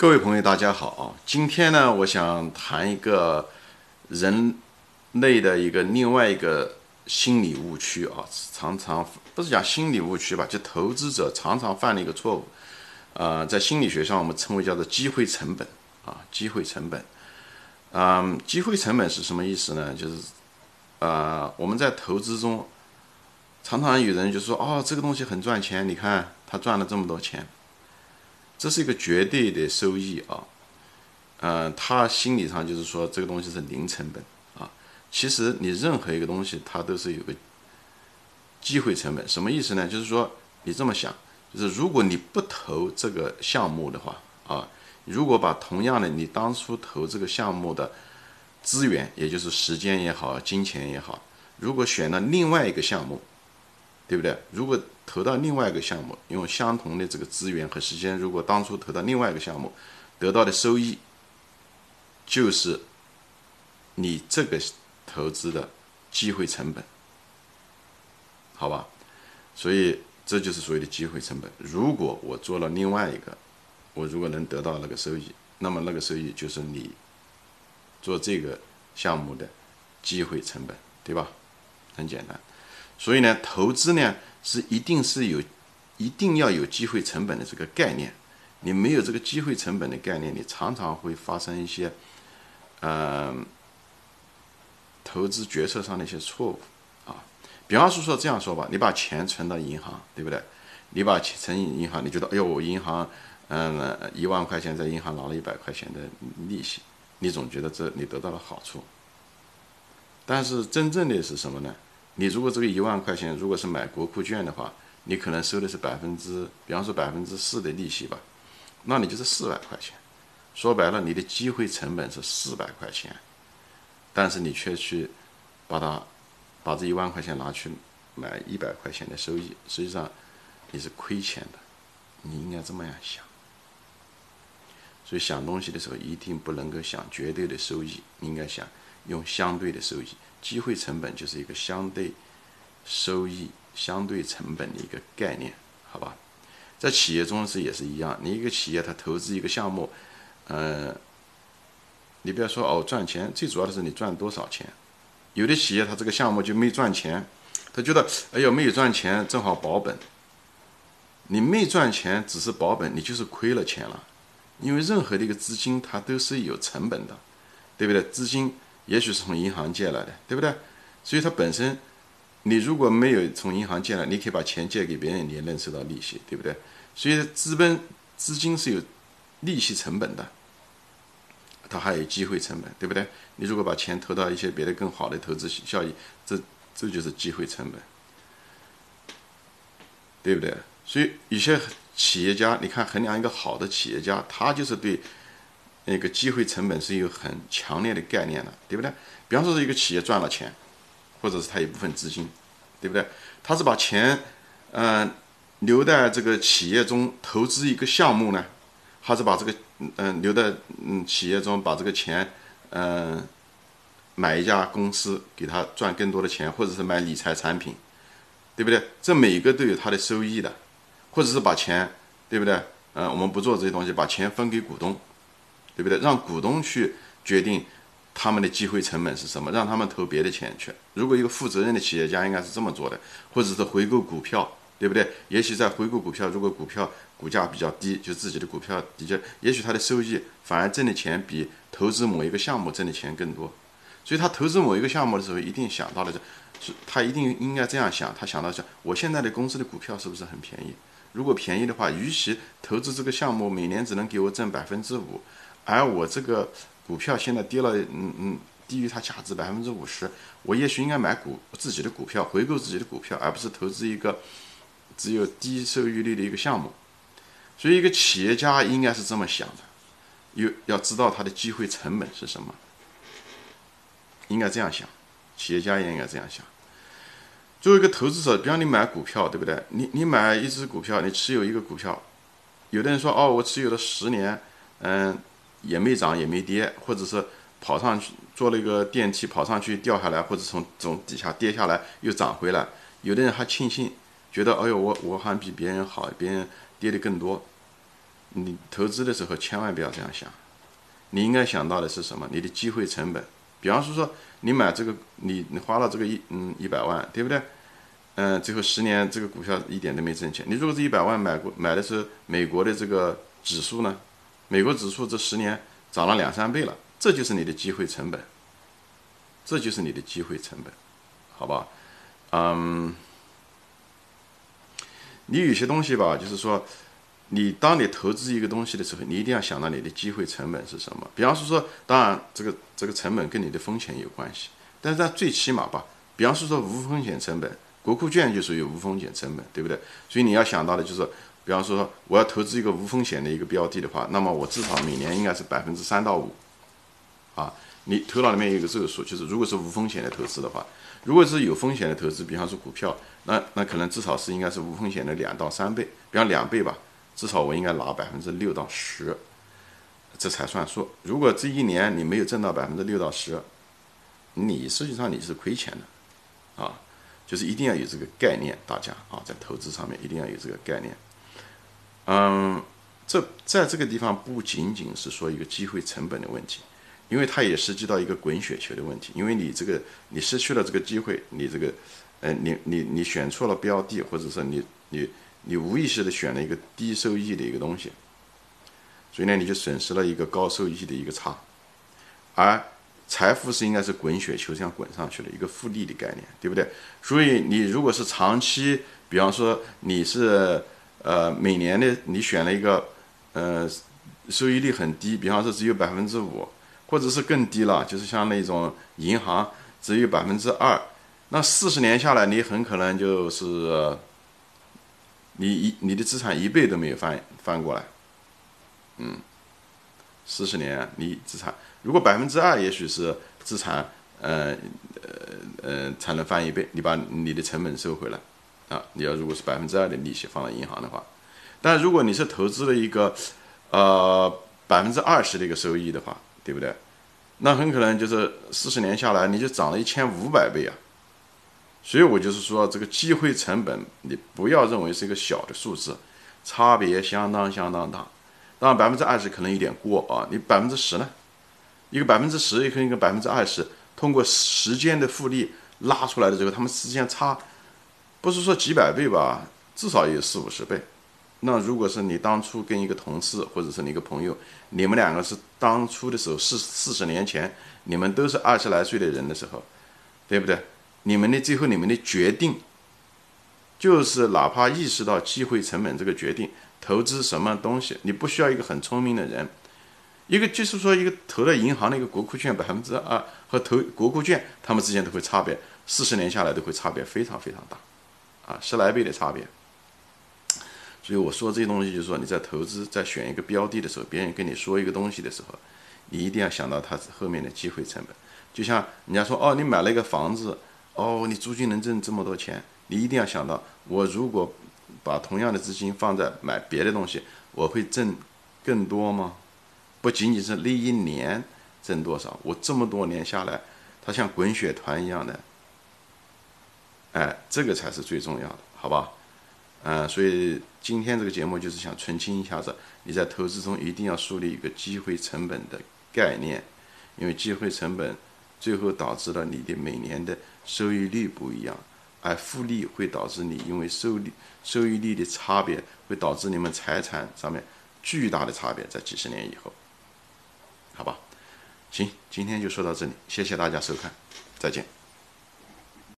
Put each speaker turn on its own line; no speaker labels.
各位朋友，大家好啊！今天呢，我想谈一个人类的一个另外一个心理误区啊，常常不是讲心理误区吧，就投资者常常犯的一个错误。呃，在心理学上，我们称为叫做机会成本啊，机会成本。嗯，机会成本是什么意思呢？就是呃，我们在投资中，常常有人就说，哦，这个东西很赚钱，你看他赚了这么多钱。这是一个绝对的收益啊，嗯，他心理上就是说这个东西是零成本啊。其实你任何一个东西，它都是有个机会成本。什么意思呢？就是说你这么想，就是如果你不投这个项目的话啊，如果把同样的你当初投这个项目的资源，也就是时间也好，金钱也好，如果选了另外一个项目，对不对？如果投到另外一个项目，用相同的这个资源和时间，如果当初投到另外一个项目，得到的收益就是你这个投资的机会成本，好吧？所以这就是所谓的机会成本。如果我做了另外一个，我如果能得到那个收益，那么那个收益就是你做这个项目的机会成本，对吧？很简单。所以呢，投资呢。是一定是有，一定要有机会成本的这个概念。你没有这个机会成本的概念，你常常会发生一些，嗯，投资决策上的一些错误啊。比方说说这样说吧，你把钱存到银行，对不对？你把钱存银行，你觉得，哎呦，我银行，嗯，一万块钱在银行拿了一百块钱的利息，你总觉得这你得到了好处。但是真正的是什么呢？你如果这个一万块钱，如果是买国库券的话，你可能收的是百分之，比方说百分之四的利息吧，那你就是四百块钱。说白了，你的机会成本是四百块钱，但是你却去把它把这一万块钱拿去买一百块钱的收益，实际上你是亏钱的。你应该这么样想。所以想东西的时候，一定不能够想绝对的收益，应该想用相对的收益。机会成本就是一个相对收益、相对成本的一个概念，好吧？在企业中是也是一样，你一个企业它投资一个项目，呃，你不要说哦赚钱，最主要的是你赚多少钱。有的企业它这个项目就没赚钱，他觉得哎呦没有赚钱，正好保本。你没赚钱只是保本，你就是亏了钱了，因为任何的一个资金它都是有成本的，对不对？资金。也许是从银行借来的，对不对？所以它本身，你如果没有从银行借来，你可以把钱借给别人，你也能收到利息，对不对？所以资本资金是有利息成本的，它还有机会成本，对不对？你如果把钱投到一些别的更好的投资效益，这这就是机会成本，对不对？所以有些企业家，你看衡量一个好的企业家，他就是对。那个机会成本是有很强烈的概念的，对不对？比方说是一个企业赚了钱，或者是他一部分资金，对不对？他是把钱，嗯，留在这个企业中投资一个项目呢，还是把这个，嗯，留在嗯企业中把这个钱，嗯，买一家公司给他赚更多的钱，或者是买理财产品，对不对？这每一个都有它的收益的，或者是把钱，对不对？嗯，我们不做这些东西，把钱分给股东。对不对？让股东去决定他们的机会成本是什么，让他们投别的钱去。如果一个负责任的企业家应该是这么做的，或者是回购股票，对不对？也许在回购股票，如果股票股价比较低，就自己的股票底下，也许他的收益反而挣的钱比投资某一个项目挣的钱更多。所以他投资某一个项目的时候，一定想到了这，是他一定应该这样想，他想到是，我现在的公司的股票是不是很便宜？如果便宜的话，与其投资这个项目每年只能给我挣百分之五。而我这个股票现在跌了，嗯嗯，低于它价值百分之五十，我也许应该买股自己的股票，回购自己的股票，而不是投资一个只有低收益率的一个项目。所以，一个企业家应该是这么想的，有要知道他的机会成本是什么，应该这样想，企业家也应该这样想。作为一个投资者，比方你买股票，对不对？你你买一只股票，你持有一个股票，有的人说，哦，我持有了十年，嗯。也没涨也没跌，或者是跑上去坐了一个电梯跑上去掉下来，或者从从底下跌下来又涨回来。有的人还庆幸，觉得哎呦我我好像比别人好，别人跌的更多。你投资的时候千万不要这样想，你应该想到的是什么？你的机会成本。比方说说，你买这个，你你花了这个一嗯一百万，对不对？嗯，最后十年这个股票一点都没挣钱。你如果是一百万买过买的是美国的这个指数呢？美国指数这十年涨了两三倍了，这就是你的机会成本，这就是你的机会成本，好吧？嗯，你有些东西吧，就是说。你当你投资一个东西的时候，你一定要想到你的机会成本是什么。比方说说，当然这个这个成本跟你的风险有关系，但是它最起码吧，比方说说无风险成本，国库券就属于无风险成本，对不对？所以你要想到的就是，比方说我要投资一个无风险的一个标的的话，那么我至少每年应该是百分之三到五，啊，你头脑里面有一个这个数，就是如果是无风险的投资的话，如果是有风险的投资，比方说股票，那那可能至少是应该是无风险的两到三倍，比方两倍吧。至少我应该拿百分之六到十，这才算数。如果这一年你没有挣到百分之六到十，你实际上你是亏钱的，啊，就是一定要有这个概念，大家啊，在投资上面一定要有这个概念。嗯，这在这个地方不仅仅是说一个机会成本的问题，因为它也涉及到一个滚雪球的问题。因为你这个你失去了这个机会，你这个，呃，你你你选错了标的，或者说你你。你无意识的选了一个低收益的一个东西，所以呢，你就损失了一个高收益的一个差，而财富是应该是滚雪球这样滚上去的一个复利的概念，对不对？所以你如果是长期，比方说你是呃每年的你选了一个呃收益率很低，比方说只有百分之五，或者是更低了，就是像那种银行只有百分之二，那四十年下来你很可能就是。你一你的资产一倍都没有翻翻过来，嗯，四十年你资产如果百分之二，也许是资产，呃呃呃才能翻一倍。你把你的成本收回来，啊，你要如果是百分之二的利息放到银行的话，但如果你是投资了一个，呃百分之二十的一个收益的话，对不对？那很可能就是四十年下来你就涨了一千五百倍啊。所以我就是说，这个机会成本，你不要认为是一个小的数字，差别相当相当大。当然，百分之二十可能有点过啊，你百分之十呢？一个百分之十，也可以一个百分之二十，通过时间的复利拉出来的时候，他们之间差，不是说几百倍吧，至少也有四五十倍。那如果是你当初跟一个同事或者是你一个朋友，你们两个是当初的时候四四十年前，你们都是二十来岁的人的时候，对不对？你们的最后，你们的决定，就是哪怕意识到机会成本这个决定，投资什么东西，你不需要一个很聪明的人，一个就是说一个投了银行的一个国库券百分之二和投国库券，他们之间都会差别，四十年下来都会差别非常非常大，啊，十来倍的差别。所以我说这些东西，就是说你在投资在选一个标的的时候，别人跟你说一个东西的时候，你一定要想到它后面的机会成本。就像人家说，哦，你买了一个房子。哦，你租金能挣这么多钱，你一定要想到，我如果把同样的资金放在买别的东西，我会挣更多吗？不仅仅是那一年挣多少，我这么多年下来，它像滚雪团一样的，哎，这个才是最重要的，好吧？嗯，所以今天这个节目就是想澄清一下子，你在投资中一定要树立一个机会成本的概念，因为机会成本。最后导致了你的每年的收益率不一样，而复利会导致你因为收益收益率的差别，会导致你们财产上面巨大的差别，在几十年以后，好吧？行，今天就说到这里，谢谢大家收看，再见。